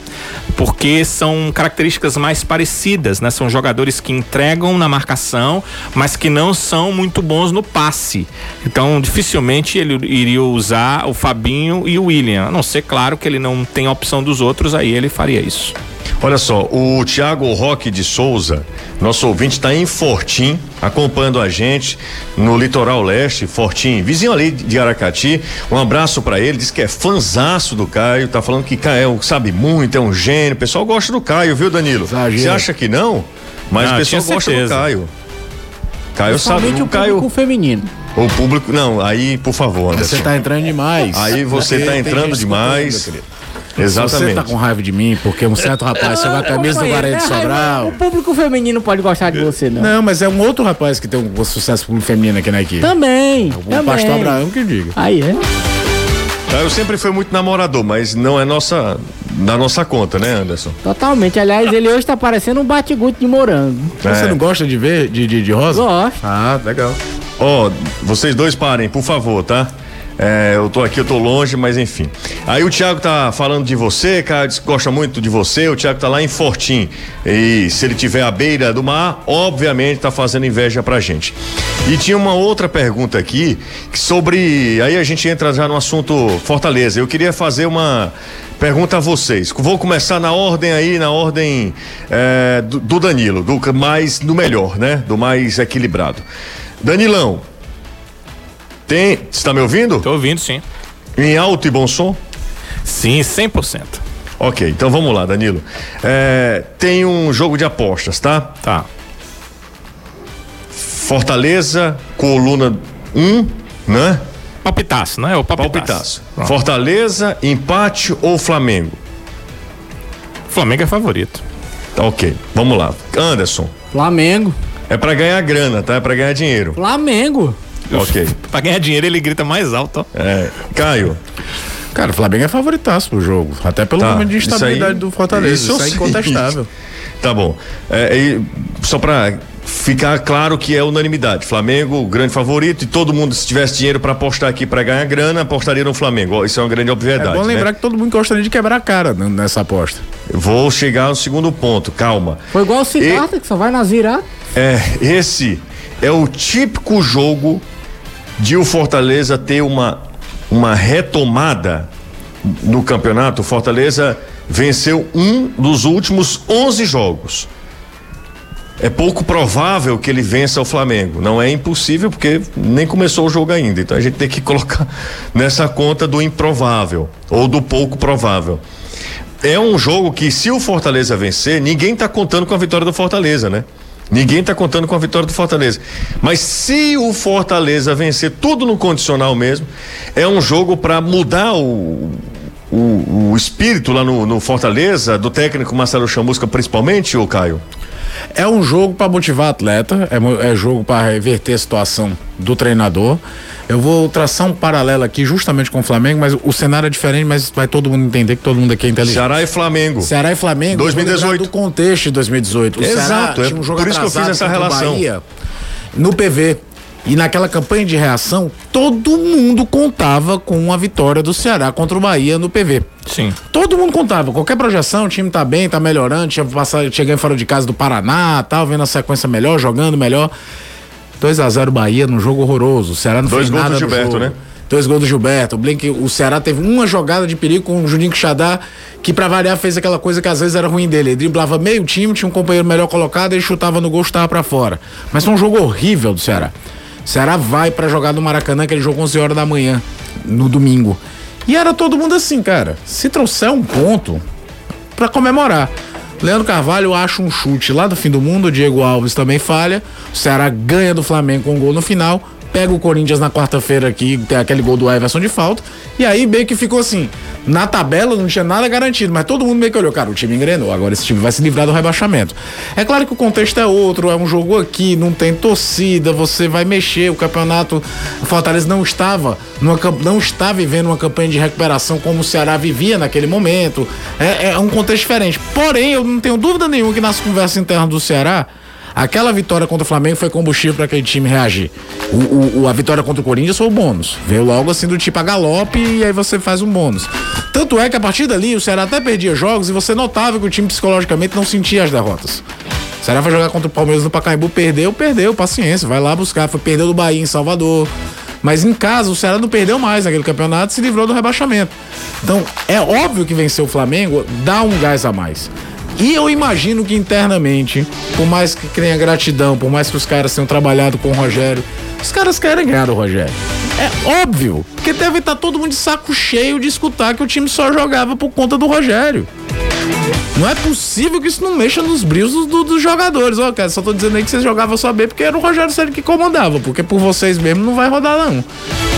porque são características mais parecidas, né? São jogadores que entregam na marcação, mas que não são muito bons no passe. Então, dificilmente ele iria usar o Fabinho e o William. A não ser, claro, que ele não tem a opção dos outros, aí ele faria isso. Olha só, o Tiago Roque de Souza, nosso ouvinte, está em Fortim, acompanhando a gente no litoral leste, Fortim, vizinho ali de Aracati. Um abraço para ele, diz que é fanzaço do Caio, tá falando que Caio sabe muito, é um gênio. O pessoal gosta do Caio, viu, Danilo? Você acha que não? Mas ah, o pessoal gosta do Caio. Caio sabe o, o Caio público feminino. O público, não, aí, por favor, Anderson. Você tá entrando demais. Aí você está entrando demais. Exatamente. Você tá com raiva de mim porque um certo rapaz chegou a camisa do Guarani de Sobral. O público feminino pode gostar de você, não. Não, mas é um outro rapaz que tem um sucesso público feminino aqui na equipe. Também. O também. pastor Abraão que diga. Aí é. Eu sempre fui muito namorador, mas não é nossa da nossa conta, né, Anderson? Totalmente. Aliás, ele hoje tá parecendo um bate-guto de morango. É. Você não gosta de ver de, de, de rosa? Gosto. Ah, legal. Ó, oh, vocês dois parem, por favor, tá? É, eu tô aqui, eu tô longe, mas enfim. Aí o Thiago tá falando de você, cara, gosta muito de você. O Thiago tá lá em Fortim. E se ele tiver à beira do mar, obviamente tá fazendo inveja pra gente. E tinha uma outra pergunta aqui sobre. Aí a gente entra já no assunto Fortaleza. Eu queria fazer uma pergunta a vocês. Vou começar na ordem aí, na ordem é, do, do Danilo, do mais, do melhor, né? Do mais equilibrado. Danilão, tem. Está me ouvindo? Estou ouvindo, sim. Em alto e bom som? Sim, 100%. Ok, então vamos lá, Danilo. É, tem um jogo de apostas, tá? Tá. Fortaleza, coluna 1, um, né? Palpitaço, né? O palpitaço. palpitaço. Fortaleza, empate ou Flamengo? Flamengo é favorito. Ok, vamos lá. Anderson. Flamengo. É para ganhar grana, tá? É para ganhar dinheiro. Flamengo. Ok. pra ganhar dinheiro ele grita mais alto. Ó. É. Caio. Cara, o Flamengo é favoritaço pro jogo. Até pelo tá, momento de instabilidade aí, do Fortaleza. Isso, isso é incontestável. Tá bom. É, só pra ficar claro que é unanimidade. Flamengo, grande favorito, e todo mundo, se tivesse dinheiro para apostar aqui para ganhar grana, apostaria no Flamengo. Isso é uma grande obviedade. É bom lembrar né? que todo mundo gostaria de quebrar a cara nessa aposta. Vou chegar no segundo ponto, calma. Foi igual o Cigarta, e... que só vai nas viradas. É, esse é o típico jogo de o Fortaleza ter uma, uma retomada no campeonato. O Fortaleza venceu um dos últimos 11 jogos é pouco provável que ele vença o Flamengo. Não é impossível porque nem começou o jogo ainda. Então a gente tem que colocar nessa conta do improvável ou do pouco provável. É um jogo que se o Fortaleza vencer, ninguém está contando com a vitória do Fortaleza, né? Ninguém está contando com a vitória do Fortaleza. Mas se o Fortaleza vencer tudo no condicional mesmo, é um jogo para mudar o, o, o, espírito lá no, no Fortaleza, do técnico Marcelo Chamusca, principalmente, o Caio? É um jogo para motivar atleta, é, é jogo para reverter a situação do treinador. Eu vou traçar um paralelo aqui justamente com o Flamengo, mas o cenário é diferente, mas vai todo mundo entender que todo mundo aqui é inteligente. Ceará e Flamengo. Ceará e Flamengo. 2018. Do contexto de 2018. O Exato, é um por isso que eu fiz essa relação. Bahia, no PV. E naquela campanha de reação, todo mundo contava com a vitória do Ceará contra o Bahia no PV. Sim. Todo mundo contava. Qualquer projeção, o time tá bem, tá melhorando, tinha passado, chegando fora de casa do Paraná, tal, vendo a sequência melhor, jogando melhor. 2 a 0 Bahia num jogo horroroso. O Ceará não Dois fez nada do Gilberto, né? Dois gols do Gilberto. O Blink, o Ceará teve uma jogada de perigo com o Juninho Xadá, que para variar fez aquela coisa que às vezes era ruim dele. Ele driblava meio time, tinha um companheiro melhor colocado, ele chutava no gol, chutava para fora. Mas foi um jogo horrível do Ceará. Ceará vai para jogar no Maracanã, que ele jogou 11 horas da manhã, no domingo. E era todo mundo assim, cara. Se trouxer um ponto para comemorar. Leandro Carvalho acha um chute lá do fim do mundo, o Diego Alves também falha. O Ceará ganha do Flamengo com um gol no final. Pega o Corinthians na quarta-feira aqui, tem aquele gol do Everson de falta. E aí meio que ficou assim. Na tabela não tinha nada garantido, mas todo mundo meio que olhou, cara, o time engrenou, agora esse time vai se livrar do rebaixamento. É claro que o contexto é outro, é um jogo aqui, não tem torcida, você vai mexer, o campeonato o Fortaleza não estava numa, não está vivendo uma campanha de recuperação como o Ceará vivia naquele momento. É, é um contexto diferente. Porém, eu não tenho dúvida nenhuma que nas conversas internas do Ceará, Aquela vitória contra o Flamengo foi combustível para aquele time reagir. O, o, a vitória contra o Corinthians foi o bônus. Veio logo assim do tipo a galope e aí você faz um bônus. Tanto é que a partir dali o Ceará até perdia jogos e você notava que o time psicologicamente não sentia as derrotas. O Ceará vai jogar contra o Palmeiras no Pacaembu, perdeu, perdeu, paciência, vai lá buscar. Foi, perdeu do Bahia em Salvador. Mas em casa, o Ceará não perdeu mais naquele campeonato se livrou do rebaixamento. Então, é óbvio que vencer o Flamengo dá um gás a mais. E eu imagino que internamente, por mais que tenha gratidão, por mais que os caras tenham trabalhado com o Rogério, os caras querem ganhar do Rogério. É óbvio, porque deve estar todo mundo de saco cheio de escutar que o time só jogava por conta do Rogério. Não é possível que isso não mexa nos brilhos dos, do, dos jogadores. Ó, cara, só tô dizendo aí que vocês jogavam só bem porque era o Rogério Ceni que comandava, porque por vocês mesmo não vai rodar não.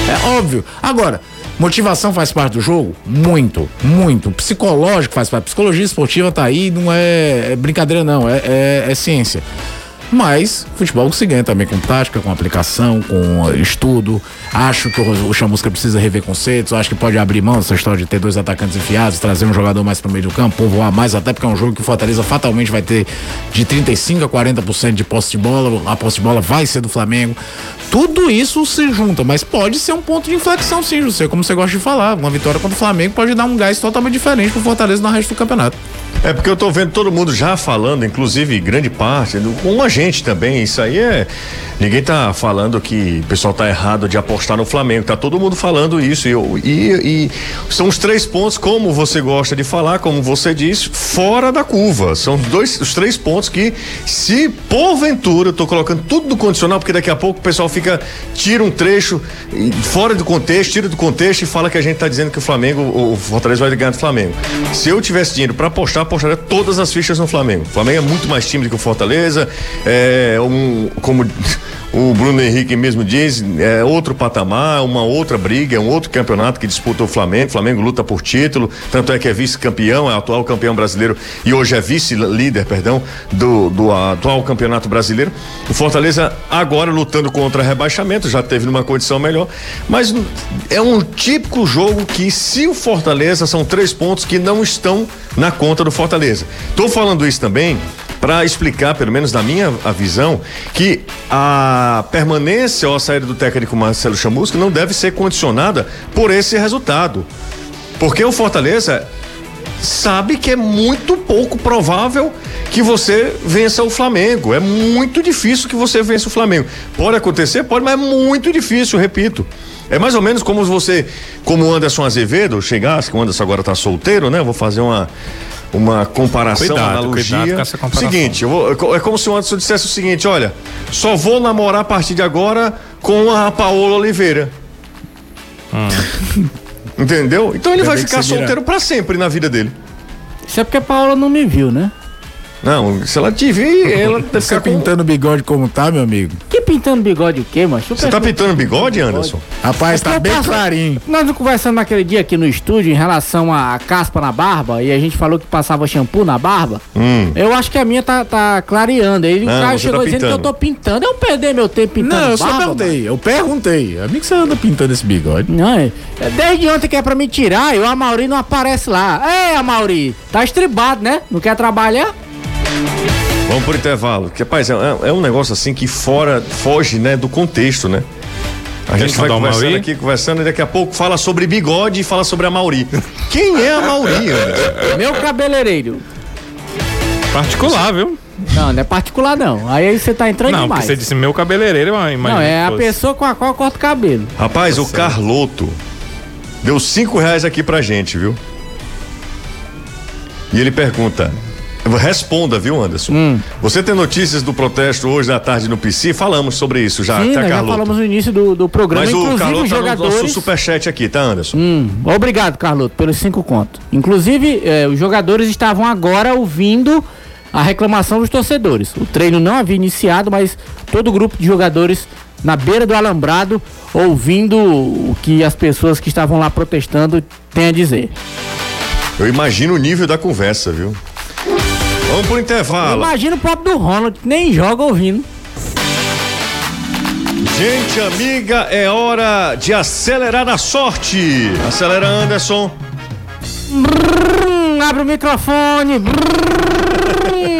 É óbvio. Agora, Motivação faz parte do jogo? Muito, muito. Psicológico faz parte. Psicologia esportiva tá aí, não é, é brincadeira, não, é, é, é ciência. Mas futebol se ganha também com tática, com aplicação, com estudo. Acho que o, o Chamusca precisa rever conceitos. Acho que pode abrir mão dessa história de ter dois atacantes enfiados, trazer um jogador mais para o meio do campo, povoar mais, até porque é um jogo que o Fortaleza fatalmente vai ter de 35 a 40% de posse de bola. A posse de bola vai ser do Flamengo. Tudo isso se junta, mas pode ser um ponto de inflexão, sim, José, como você gosta de falar. Uma vitória contra o Flamengo pode dar um gás totalmente diferente pro Fortaleza no resto do campeonato. É porque eu tô vendo todo mundo já falando, inclusive grande parte, com a gente também. Isso aí é. Ninguém tá falando que o pessoal tá errado de apostar no Flamengo. Tá todo mundo falando isso. E, e, e são os três pontos, como você gosta de falar, como você diz, fora da curva. São dois, os três pontos que, se porventura, eu tô colocando tudo no condicional, porque daqui a pouco o pessoal fica, tira um trecho fora do contexto, tira do contexto e fala que a gente tá dizendo que o Flamengo, o Fortaleza vai ganhar do Flamengo. Se eu tivesse dinheiro para apostar, apostaria todas as fichas no Flamengo. O Flamengo é muito mais time do que o Fortaleza, é um, como o Bruno Henrique mesmo diz, é outro patamar, uma outra briga, é um outro campeonato que disputa o Flamengo. O Flamengo luta por título, tanto é que é vice-campeão, é atual campeão brasileiro e hoje é vice-líder, perdão, do, do atual campeonato brasileiro. O Fortaleza agora lutando contra rebaixamento, já teve numa condição melhor, mas é um típico jogo que se o Fortaleza são três pontos que não estão na conta do Fortaleza. Tô falando isso também para explicar, pelo menos na minha visão, que a permanência ou a saída do técnico Marcelo Chamusca não deve ser condicionada por esse resultado. Porque o Fortaleza sabe que é muito pouco provável que você vença o Flamengo. É muito difícil que você vença o Flamengo. Pode acontecer? Pode, mas é muito difícil, repito. É mais ou menos como você, como o Anderson Azevedo chegasse, que o Anderson agora está solteiro, né? Vou fazer uma uma comparação, Cuidado, uma analogia. cuidado com essa comparação. Seguinte, eu vou- é como se o Anderson dissesse o seguinte, olha, só vou namorar a partir de agora com a Paola Oliveira. Entendeu? Então ele vai ficar solteiro pra sempre na vida dele. Isso é porque a Paola não me viu, né? Não, se ela te vir, ela deve Você ficar com... pintando o bigode como tá, meu amigo? Que pintando bigode o quê, macho? Você tá pintando bigode, Anderson? Rapaz, tá bem clarinho. Nós conversamos naquele dia aqui no estúdio em relação à caspa na barba e a gente falou que passava shampoo na barba. Hum. Eu acho que a minha tá, tá clareando. Aí o Não, cara você chegou tá dizendo que eu tô pintando. Eu perder meu tempo pintando Não, eu só barba. perguntei. Eu perguntei. A mim que você anda pintando esse bigode. Não, é, é desde ontem que é pra me tirar e o Amauri não aparece lá. Ei, Amauri, tá estribado, né? Não quer trabalhar? Vamos por intervalo. Que, rapaz, é, é um negócio assim que fora, foge, né, do contexto, né? A gente vai do conversando Amauri? aqui, conversando, e daqui a pouco fala sobre bigode e fala sobre a Mauri. Quem é a Mauri? Meu cabeleireiro. Particular, viu? Não, não é particular não. Aí você tá entrando Não, porque demais. você disse meu cabeleireiro, imagino. Não, é a pessoa com a qual eu corto o cabelo. Rapaz, o Carloto deu cinco reais aqui pra gente, viu? E ele pergunta. Responda, viu, Anderson? Hum. Você tem notícias do protesto hoje à tarde no PC? Falamos sobre isso já, Sim, tá, nós já falamos no início do, do programa. Mas o Inclusive, Carloto os tá no nosso jogadores. superchat aqui, tá, Anderson? Hum, obrigado, Carloto, pelos cinco contos. Inclusive, eh, os jogadores estavam agora ouvindo a reclamação dos torcedores. O treino não havia iniciado, mas todo o grupo de jogadores na beira do alambrado ouvindo o que as pessoas que estavam lá protestando têm a dizer. Eu imagino o nível da conversa, viu? Vamos pro intervalo. Imagina o próprio do Ronald, que nem joga ouvindo. Gente amiga, é hora de acelerar a sorte. Acelera, Anderson. Hum, abre o microfone. Hum.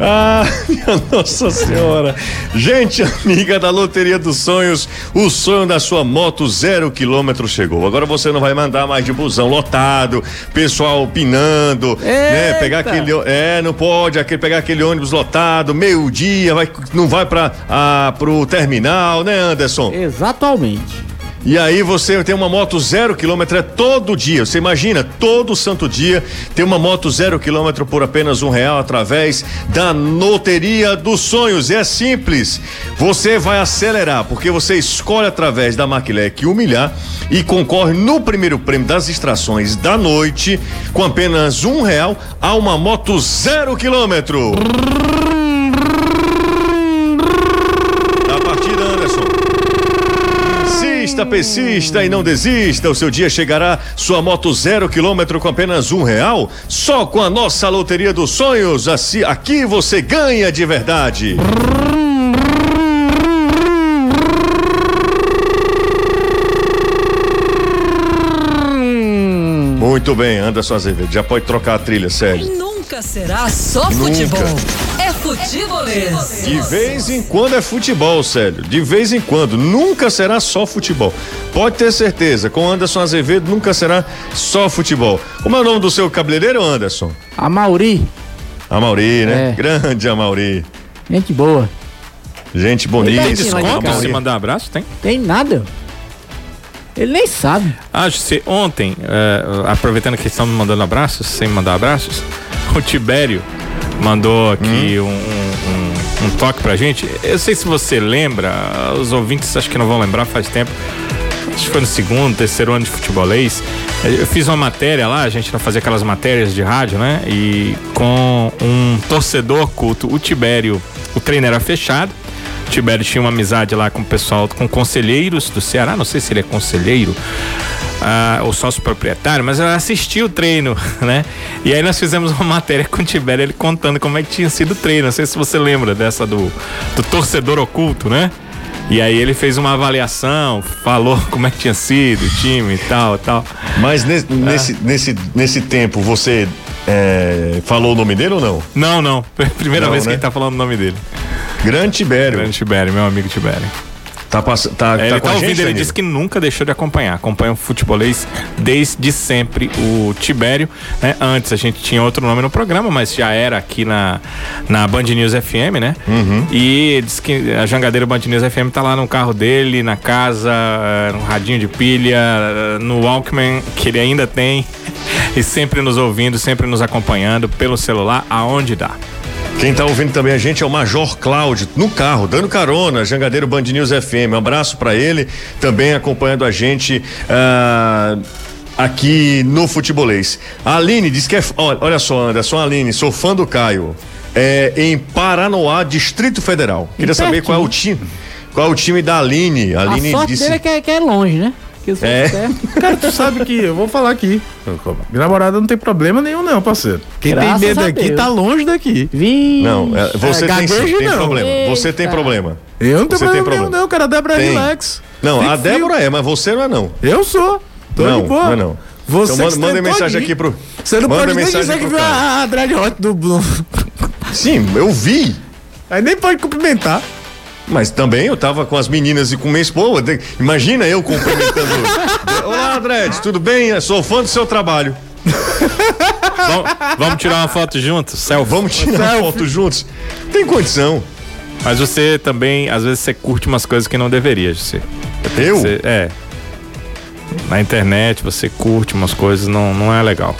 Ah, minha Nossa Senhora. Gente amiga da Loteria dos Sonhos, o sonho da sua moto zero quilômetro chegou. Agora você não vai mandar mais de busão lotado, pessoal pinando, né? Pegar aquele. É, não pode aquele, pegar aquele ônibus lotado, meio-dia, vai, não vai para ah, pro terminal, né, Anderson? Exatamente. E aí você tem uma moto zero quilômetro é todo dia. Você imagina, todo santo dia ter uma moto zero quilômetro por apenas um real através da Loteria dos Sonhos. É simples. Você vai acelerar, porque você escolhe através da Maquilec humilhar e concorre no primeiro prêmio das extrações da noite com apenas um real a uma moto zero quilômetro. Insista, persista e não desista. O seu dia chegará. Sua moto zero quilômetro com apenas um real. Só com a nossa loteria dos sonhos. Assim, aqui você ganha de verdade. Muito bem, Anderson Azevedo. Já pode trocar a trilha, sério. Nunca será só futebol. É futebolês. De vez em quando é futebol, Célio. De vez em quando. Nunca será só futebol. Pode ter certeza. Com Anderson Azevedo nunca será só futebol. Como é o nome do seu cabeleireiro, Anderson? A Mauri, Amauri, né? É. Grande Amauri. gente boa. Gente bonita. Tem desconto se mandar abraço? Tem? Tem nada. Ele nem sabe. Ah, se ontem, eh, aproveitando que estão me mandando abraços, sem mandar abraços, o Tibério mandou aqui um, um- um toque pra gente. Eu sei se você lembra, os ouvintes acho que não vão lembrar faz tempo. Acho que foi no segundo, terceiro ano de futebolês. Eu fiz uma matéria lá, a gente não fazia aquelas matérias de rádio, né? E com um torcedor culto, o Tibério, o treino era fechado. O Tibério tinha uma amizade lá com o pessoal, com conselheiros do Ceará, não sei se ele é conselheiro ah, ou sócio proprietário, mas eu assisti o treino, né? E aí nós fizemos uma matéria com o Tibério, ele contando como é que tinha sido o treino. Não sei se você lembra dessa do, do torcedor oculto, né? E aí ele fez uma avaliação, falou como é que tinha sido o time e tal, tal. Mas nesse, nesse, nesse, nesse tempo você É, falou o nome dele ou não? Não, não. Primeira Não, vez né? que ele tá falando o nome dele. Grande Tibério. Grande Tibério, meu amigo Tibério. Tá, pass... tá, É, tá ele tá ouvindo, gente, ele disse que nunca deixou de acompanhar. Acompanha o futebolês desde sempre, o Tibério. né? Antes a gente tinha outro nome no programa, mas já era aqui na, na Band News FM, né? Uhum. E ele disse que a Jangadeira Band News FM tá lá no carro dele, na casa, eh, no radinho de pilha, eh, no Walkman, que ele ainda tem. E sempre nos ouvindo, sempre nos acompanhando pelo celular, aonde dá. Quem tá ouvindo também a gente é o Major Cláudio, no carro, dando carona, Jangadeiro Band News FM. Um abraço pra ele, também acompanhando a gente ah, aqui no Futebolês. A Aline diz que é. Olha, olha só, Anderson, a Aline, sou fã do Caio. É em Paranoá, Distrito Federal. Queria saber qual é o time. Qual é o time da Aline? A A Aline sorte disse. dele é que, é que é longe, né? É. Cara, tu sabe que eu vou falar aqui. Minha namorada não tem problema nenhum, não, parceiro. Quem Graças tem medo aqui tá longe daqui. Vixe. Não, é, você É, tem, sim, tem não. problema. Você tem Eita. problema. Eu não tenho Você problema, problema. nenhum, não, cara. A Débora é Tem. relax. Não, Fique a frio. Débora é, mas você não é não. Eu sou. Tô não, de boa. não é não. Você então manda, manda mensagem aqui pro. Você não manda pode nem mensagem dizer que viu a, a Dread Hot do Blue. Sim, eu vi. Aí nem pode cumprimentar. Mas também eu tava com as meninas e com minha esposa. Imagina eu cumprimentando. Olá, Dredd, tudo bem? Eu sou fã do seu trabalho. Vamos, vamos tirar uma foto juntos, selfie. Vamos tirar uma foto juntos. Tem condição. Mas você também, às vezes, você curte umas coisas que não deveria, você. Eu? Você- é. Na internet você curte umas coisas, não, não é legal.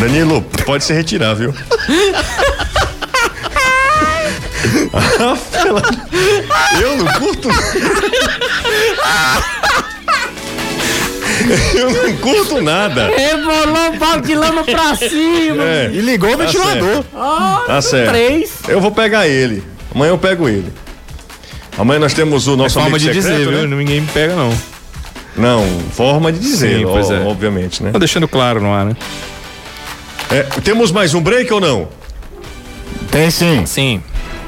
Danilo, pode se retirar, viu? Ah, pela- Eu não curto. Eu não curto nada. Rebolou o balde de lama pra cima. É, E ligou o Tá ventilador. tá certo. Três. Eu vou pegar ele. Amanhã eu pego ele. Amanhã nós temos o nosso Forma amigo de secreto, dizer, né? viu? Ninguém me pega, não. Não, forma de dizer, Sim, ó, é. obviamente, né? Tô deixando claro no ar, né? É, temos mais um break ou não? Tem sim. Sim.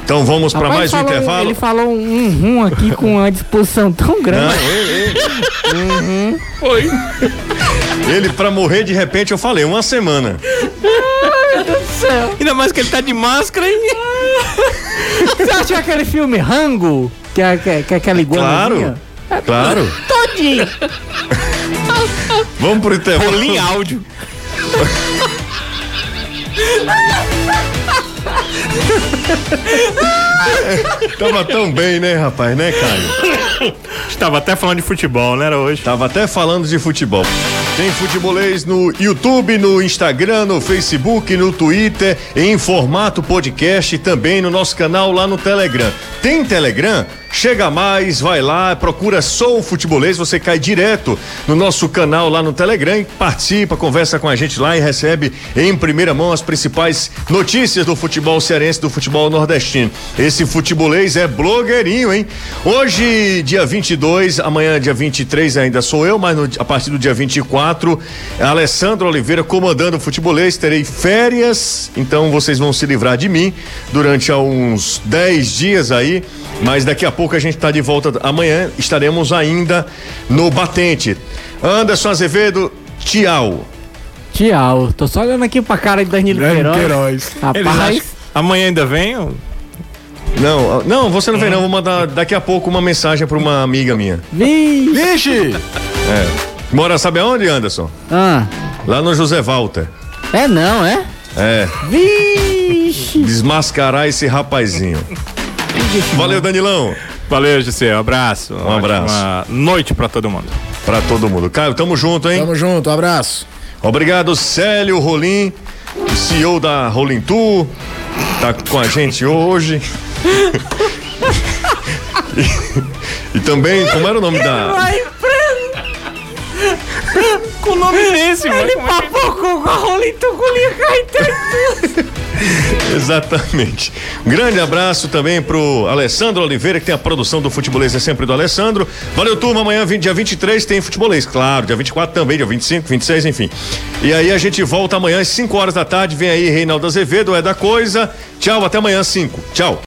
Então vamos para mais um intervalo. Ele falou um rum aqui com uma disposição tão Não, grande. ele, Foi. ele para morrer de repente eu falei uma semana. Ainda mais que ele tá de máscara, hein? Você achou aquele filme Rango? Que é, que é, que é aquela iguana? Claro. Claro. Todinho. Vamos pro intervalo. Rolim áudio. Tava tão bem, né, rapaz, né, Caio? Estava até falando de futebol, né? Era hoje. Tava até falando de futebol. Tem futebolês no YouTube, no Instagram, no Facebook, no Twitter, em formato podcast e também no nosso canal lá no Telegram. Tem Telegram? Chega mais, vai lá, procura Sou Futebolês, você cai direto no nosso canal lá no Telegram, participa, conversa com a gente lá e recebe em primeira mão as principais notícias do futebol cearense, do futebol nordestino. Esse futebolês é blogueirinho, hein? Hoje, dia 22, amanhã, dia 23, ainda sou eu, mas no- a partir do dia 24, Alessandro Oliveira comandando o futebolês. Terei férias, então vocês vão se livrar de mim durante uns 10 dias aí. Mas daqui a pouco a gente está de volta. Amanhã estaremos ainda no batente. Anderson Azevedo, tchau. Tchau. Tô só olhando aqui pra cara de Danilo Queiroz. Queiroz. Rapaz, acham- Amanhã ainda vem? ou- Não, não, você não vem não. Vou mandar daqui a pouco uma mensagem para uma amiga minha. vixe. Vixe! Mora, sabe aonde, Anderson? Ah, Lá no José Walter. é não, é? É, Vixe. desmascarar esse rapazinho. Valeu, Danilão. Valeu, Gisele. Um abraço. Um abraço. noite pra todo mundo. Pra todo mundo. Caio, tamo junto, hein? Tamo junto, um abraço. Obrigado, Célio Rolim, CEO da Rolim Tour. Tá com a gente hoje. E, e também, como era o nome da. Vai Com o nome desse, mano. Ele papocou com linha caetano. Exatamente. Um grande abraço também pro Alessandro Oliveira, que tem a produção do Futebolês, é sempre do Alessandro. Valeu, turma. Amanhã, 20, dia 23, tem Futebolês, claro. Dia 24 também, dia 25, 26, enfim. E aí a gente volta amanhã às 5 horas da tarde. Vem aí Reinaldo Azevedo, é da coisa. Tchau, até amanhã, 5. Tchau.